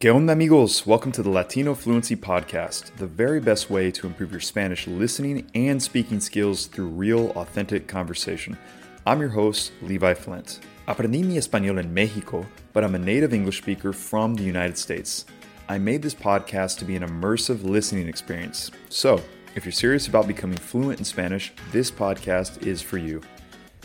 ¿Qué onda, amigos? Welcome to the Latino Fluency Podcast, the very best way to improve your Spanish listening and speaking skills through real, authentic conversation. I'm your host, Levi Flint. Aprendí mi español en Mexico, but I'm a native English speaker from the United States. I made this podcast to be an immersive listening experience. So, if you're serious about becoming fluent in Spanish, this podcast is for you.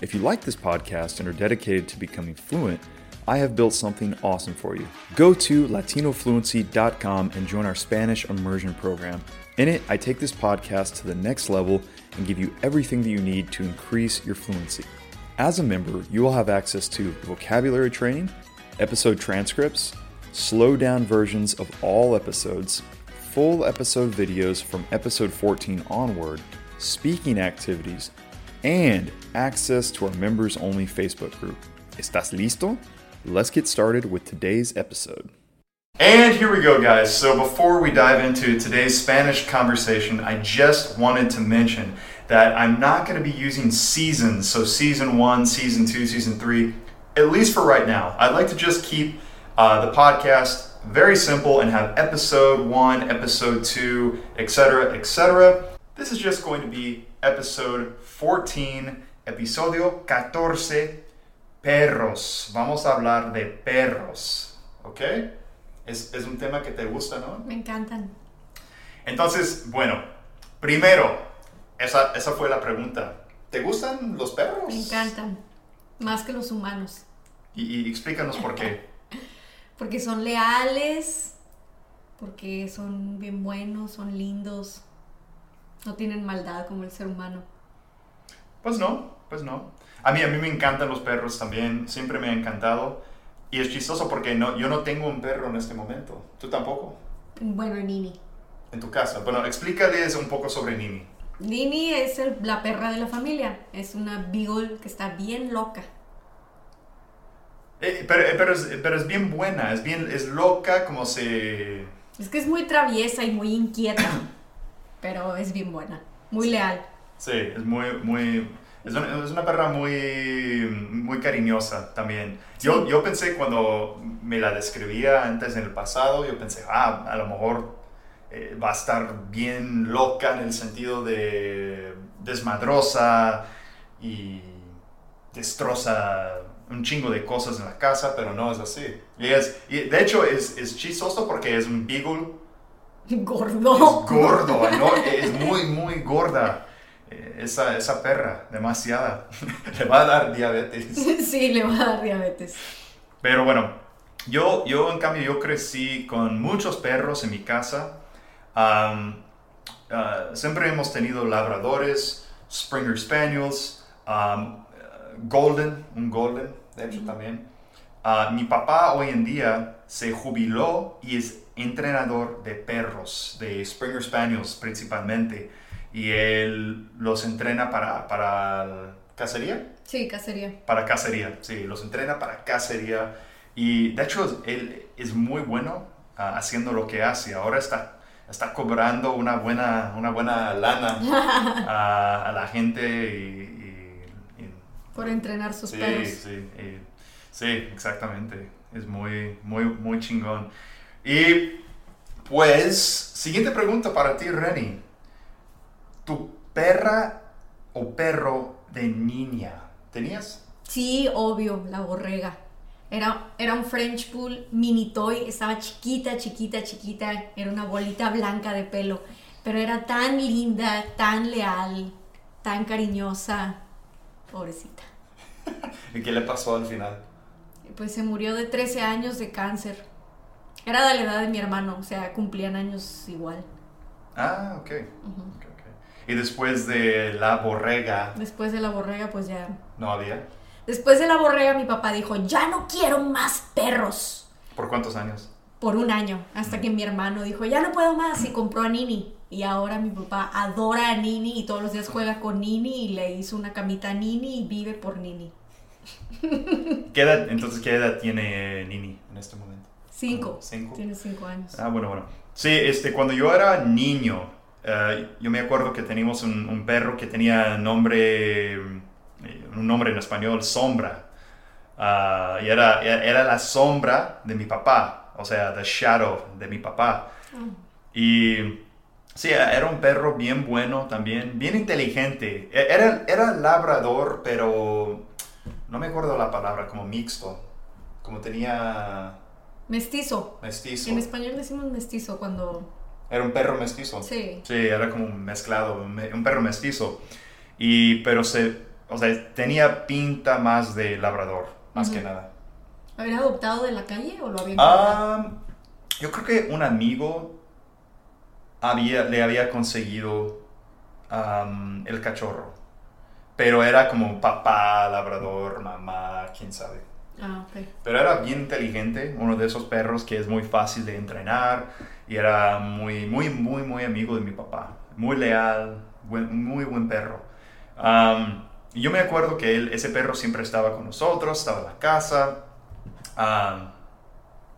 If you like this podcast and are dedicated to becoming fluent, I have built something awesome for you. Go to latinofluency.com and join our Spanish immersion program. In it, I take this podcast to the next level and give you everything that you need to increase your fluency. As a member, you will have access to vocabulary training, episode transcripts, slow down versions of all episodes, full episode videos from episode 14 onward, speaking activities, and access to our members only Facebook group. ¿Estás listo? Let's get started with today's episode. And here we go, guys. So, before we dive into today's Spanish conversation, I just wanted to mention that I'm not going to be using seasons. So, season one, season two, season three, at least for right now. I'd like to just keep uh, the podcast very simple and have episode one, episode two, etc., etc. This is just going to be episode 14, episodio 14, perros. Vamos a hablar de perros, ¿ok? Es, es un tema que te gusta, ¿no? Me encantan. Entonces, bueno, primero, esa, esa fue la pregunta. ¿Te gustan los perros? Me encantan. Más que los humanos. Y, y explícanos por qué. Porque son leales, porque son bien buenos, son lindos, no tienen maldad como el ser humano. Pues no, pues no. A mí, a mí me encantan los perros también, siempre me ha encantado. Y es chistoso porque no, yo no tengo un perro en este momento. ¿Tú tampoco? Bueno, Nini. En tu casa. Bueno, explícales un poco sobre Nini. Nini es el- la perra de la familia. Es una beagle que está bien loca. Eh, pero, eh, pero, es, pero es bien buena, es bien, es loca como se... Es que es muy traviesa y muy inquieta, pero es bien buena, muy leal. Sí, es muy, muy... Es una, es una perra muy, muy cariñosa también. Yo, Sí. yo pensé cuando me la describía antes en el pasado, yo pensé, ah, a lo mejor eh, va a estar bien loca en el sentido de desmadrosa y destroza un chingo de cosas en la casa, pero no es así. Y es, y de hecho es, es chistoso porque es un beagle Gordo. es gordo, ¿no? Es muy, muy gorda. Esa, esa perra, demasiada. Le va a dar diabetes. Sí, le va a dar diabetes. Pero bueno, yo, yo en cambio, yo crecí con muchos perros en mi casa. Ah, siempre hemos tenido labradores, Springer Spaniels, Golden, un Golden, de hecho también. Ah, mi papá hoy en día se jubiló y es entrenador de perros, de Springer Spaniels principalmente. Y él los entrena para, para cacería Sí, cacería. para cacería, sí, los entrena para cacería. Y de hecho, él es muy bueno ah, haciendo lo que hace. Ahora está, está cobrando una buena, una buena lana a, a la gente y... y- y- Por entrenar sus sí, perros. sí, y- sí, exactamente. Es muy, muy, muy chingón. Y pues, siguiente pregunta para ti, Renny. ¿Tu perra o perro de niña tenías? Sí, obvio, la borrega. Era, era un French Bull mini toy, estaba chiquita, chiquita, chiquita, era una bolita blanca de pelo, pero era tan linda, tan leal, tan cariñosa, pobrecita. ¿Y qué le pasó al final? Pues se murió de 13 años de cáncer. Era de la edad de mi hermano, o sea, cumplían años igual. Ah, ok. Ok, ok. Y después de la borrega, Después de la borrega, pues ya... ¿no había? Después de la borrega, mi papá dijo, ya no quiero más perros. ¿Por cuántos años? por un año, hasta que mi hermano dijo, ya no puedo más, y compró a Nini. Y ahora mi papá adora a Nini y todos los días juega con Nini y le hizo una camita a Nini y vive por Nini. ¿Qué edad, entonces, ¿qué edad tiene Nini en este momento? Cinco. Cinco. Tiene cinco años. Ah, bueno, bueno. Sí, este, cuando yo era niño, eh, yo me acuerdo que teníamos un, un perro que tenía nombre, eh, un nombre en español, Sombra. Ah, y era, era la sombra de mi papá. o sea, The Shadow de mi papá. Y sí, era un perro bien bueno también, bien inteligente. E- Era, era labrador, pero no me acuerdo la palabra, como mixto. Como tenía Mestizo. mestizo. En español decimos mestizo cuando... Era un perro mestizo. Sí. Sí, era como mezclado, un, perro mestizo. Y, pero se, o sea, tenía pinta más de labrador, más que nada. ¿Lo habían adoptado de la calle o lo habían? Ah, yo creo que un amigo había, le había conseguido am, el cachorro. Pero era como papá, labrador, mamá, quién sabe. Ah, ok. Pero era bien inteligente, uno de esos perros que es muy fácil de entrenar y era muy, muy, muy, muy amigo de mi papá. Muy leal, buen- muy buen perro. Y yo me acuerdo que él, ese perro siempre estaba con nosotros, estaba en la casa.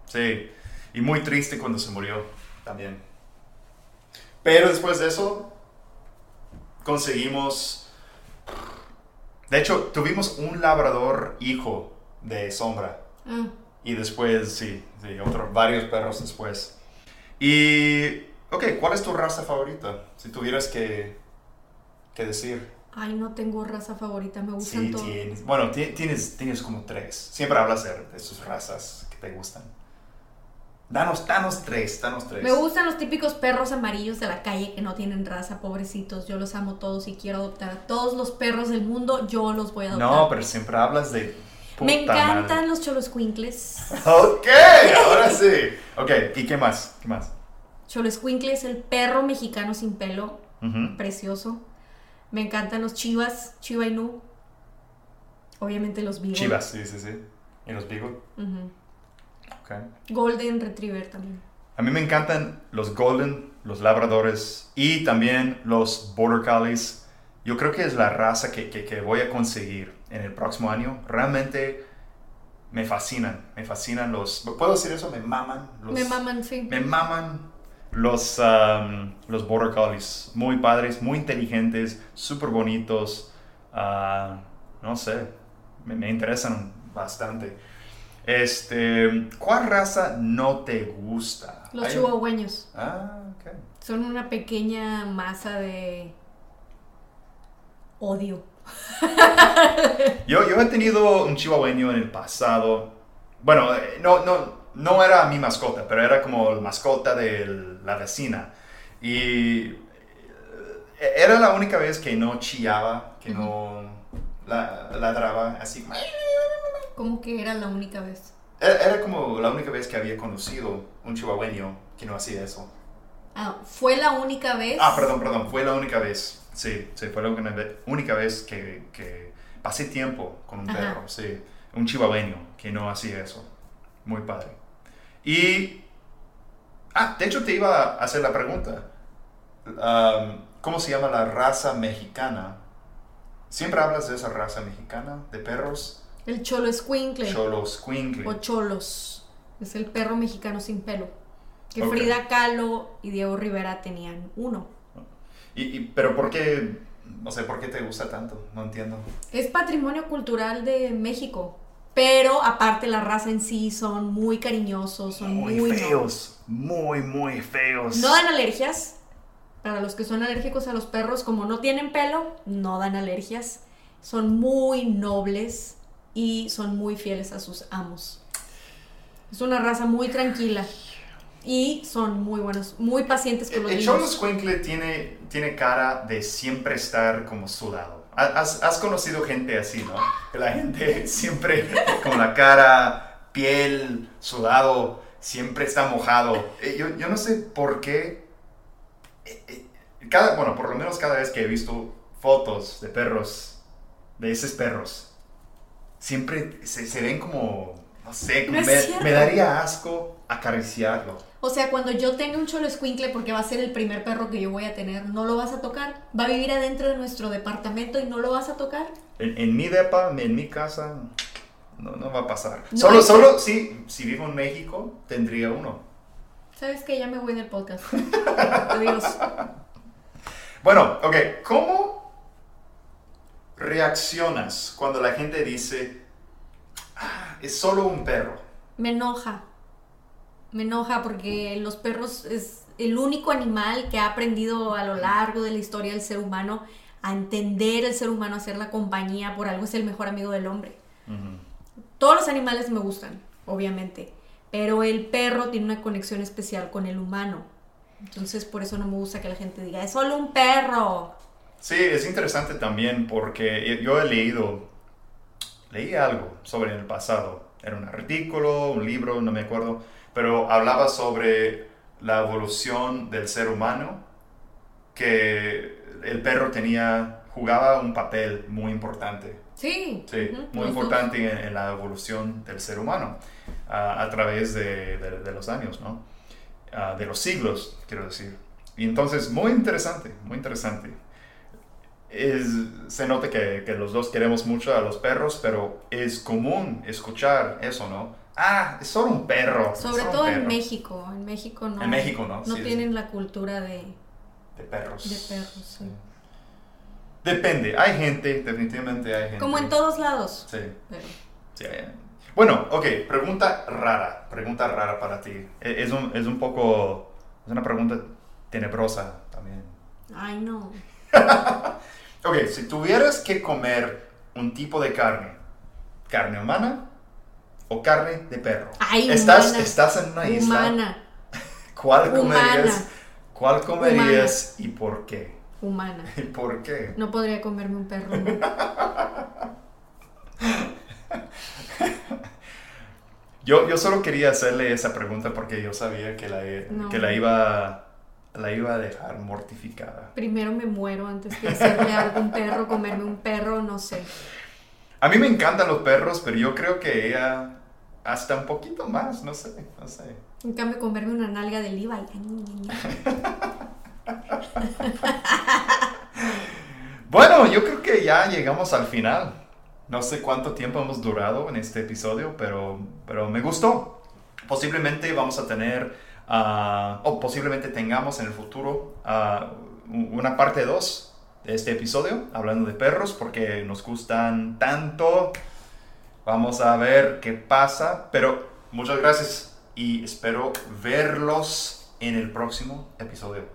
Sí, y muy triste cuando se murió también. Pero después de eso, conseguimos... De hecho, tuvimos un labrador hijo de sombra. Ah, Y después, sí, sí, otros, varios perros después. Y, ok, ¿cuál es tu raza favorita? Si tuvieras que, que decir. ay, no tengo raza favorita, me gustan Sí, todos. tienes. Bueno, ti- tienes, tienes como tres. Siempre hablas de, de sus razas que te gustan. Danos, danos tres, danos tres. Me gustan los típicos perros amarillos de la calle que no tienen raza, pobrecitos. Yo los amo todos y quiero adoptar a todos los perros del mundo. Yo los voy a adoptar. No, pero siempre hablas de. Me encantan madre. los choloscuincles. Ok, ahora sí. Ok, ¿y qué más? ¿Qué más? Choloscuincle es el perro mexicano sin pelo, precioso. Me encantan los chivas, chiva Inu. Obviamente los beagle. Chivas, sí, sí, sí. ¿Y los Beagle? Ujú. Ok. Golden Retriever también. A mí me encantan los Golden, los Labradores y también los Border Collies. Yo creo que es la raza que, que- que voy a conseguir en el próximo año. Realmente me fascinan, me fascinan los... ¿Puedo decir eso? Me maman. Los, Me maman, sí. Me maman los, um, los Border Collies. Muy padres, muy inteligentes, súper bonitos. Ah, no sé, me, me interesan bastante. Este, ¿cuál raza no te gusta? Los chihuahueños. Ah, ok. Son una pequeña masa de odio. Yo, yo he tenido un chihuahueño en el pasado. Bueno, eh, no, no, no era mi mascota, pero era como la mascota de la vecina. Y eh, era la única vez que no chillaba, que no la- ladraba así. Como que era la única vez. Era, era como la única vez que había conocido un chihuahueño que no hacía eso. Ah, fue la única vez. Ah, perdón, perdón, fue la única vez. Sí, sí, fue la única ve- única vez que, que pasé tiempo con un Ajá. perro, sí. Un chihuahueño que no hacía eso. Muy padre. Y. Ah, de hecho te iba a hacer la pregunta. Um, ¿Cómo se llama la raza mexicana? ¿Siempre hablas de esa raza mexicana de perros? El cholo escuincle. Cholos, o cholos. Es el perro mexicano sin pelo. Que. Frida Kahlo y Diego Rivera tenían uno. Y, y- pero ¿por qué? No sé, ¿por qué te gusta tanto? No entiendo. Es patrimonio cultural de México. Pero aparte la raza en sí son muy cariñosos, son muy, Muy feos. Muy, muy feos. No dan alergias. Para los que son alérgicos a los perros, como no tienen pelo, no dan alergias. Son muy nobles y son muy fieles a sus amos. Es una raza muy tranquila y son muy buenos, muy pacientes con los El niños. Squinkle tiene, tiene cara de siempre estar como sudado. Has, has conocido gente así, ¿no? Que la gente siempre con la cara, piel, sudado, siempre está mojado. Eh, Yo, yo no sé por qué. eh, eh, Cada, bueno, por lo menos cada vez que he visto fotos de perros, de esos perros, siempre se, se ven como, no sé, No me, daría asco acariciarlo. O sea, cuando yo tenga un cholo escuincle, porque va a ser el primer perro que yo voy a tener, no lo vas a tocar. Va a vivir adentro de nuestro departamento y no lo vas a tocar. En, en mi depa, en mi casa, no, no va a pasar. No solo, hay- solo si, si vivo en México, tendría uno. ¿Sabes que Ya me voy del podcast. Adiós. Bueno, ok, ¿cómo reaccionas cuando la gente dice, "Ah, es solo un perro? Me enoja. Me enoja porque los perros es el único animal que ha aprendido a lo largo de la historia del ser humano a entender el ser humano, a hacer la compañía, por algo es el mejor amigo del hombre. Todos los animales me gustan, obviamente, pero el perro tiene una conexión especial con el humano. Entonces por eso no me gusta que la gente diga, es solo un perro. Sí, es interesante también porque yo he leído, leí algo sobre el pasado. Era un artículo, un libro, no me acuerdo, pero hablaba sobre la evolución del ser humano, que el perro tenía, jugaba un papel muy importante. Sí. Sí, muy importante en, la evolución del ser humano a través de, de, los años, ¿no? de los siglos, quiero decir. Y entonces, muy interesante, muy interesante. Es, se nota que, que, los dos queremos mucho a los perros, pero es común escuchar eso, ¿no? Ah, es solo un perro. Sobre todo en México. En México no. En México no. No tienen la cultura de, de perros. De perros, sí. Depende, hay gente, definitivamente hay gente. Como en todos lados. Sí. bueno, ok, pregunta rara, pregunta rara para ti. E, es un, es un poco, es una pregunta tenebrosa también. Ay, no. ok, si tuvieras que comer un tipo de carne, carne humana o carne de perro. Ay, estás, estás en una isla. Humana. ¿Cuál comerías? ¿Cuál comerías y por qué? Humana. ¿Y por qué? No podría comerme un perro. yo, yo solo quería hacerle esa pregunta porque yo sabía que la, que la iba la iba a dejar mortificada. Primero me muero antes que hacerle algo a un perro, comerme un perro, no sé. A mí me encantan los perros, pero yo creo que ella hasta un poquito más, no sé, no sé. En cambio, comerme una nalga de Levi. bueno, yo creo que ya llegamos al final. No sé cuánto tiempo hemos durado en este episodio, pero, pero me gustó. Posiblemente vamos a tener, ah, o posiblemente tengamos en el futuro ah, una parte 2 de este episodio, hablando de perros, porque nos gustan tanto. Vamos a ver qué pasa, pero muchas gracias y espero verlos en el próximo episodio.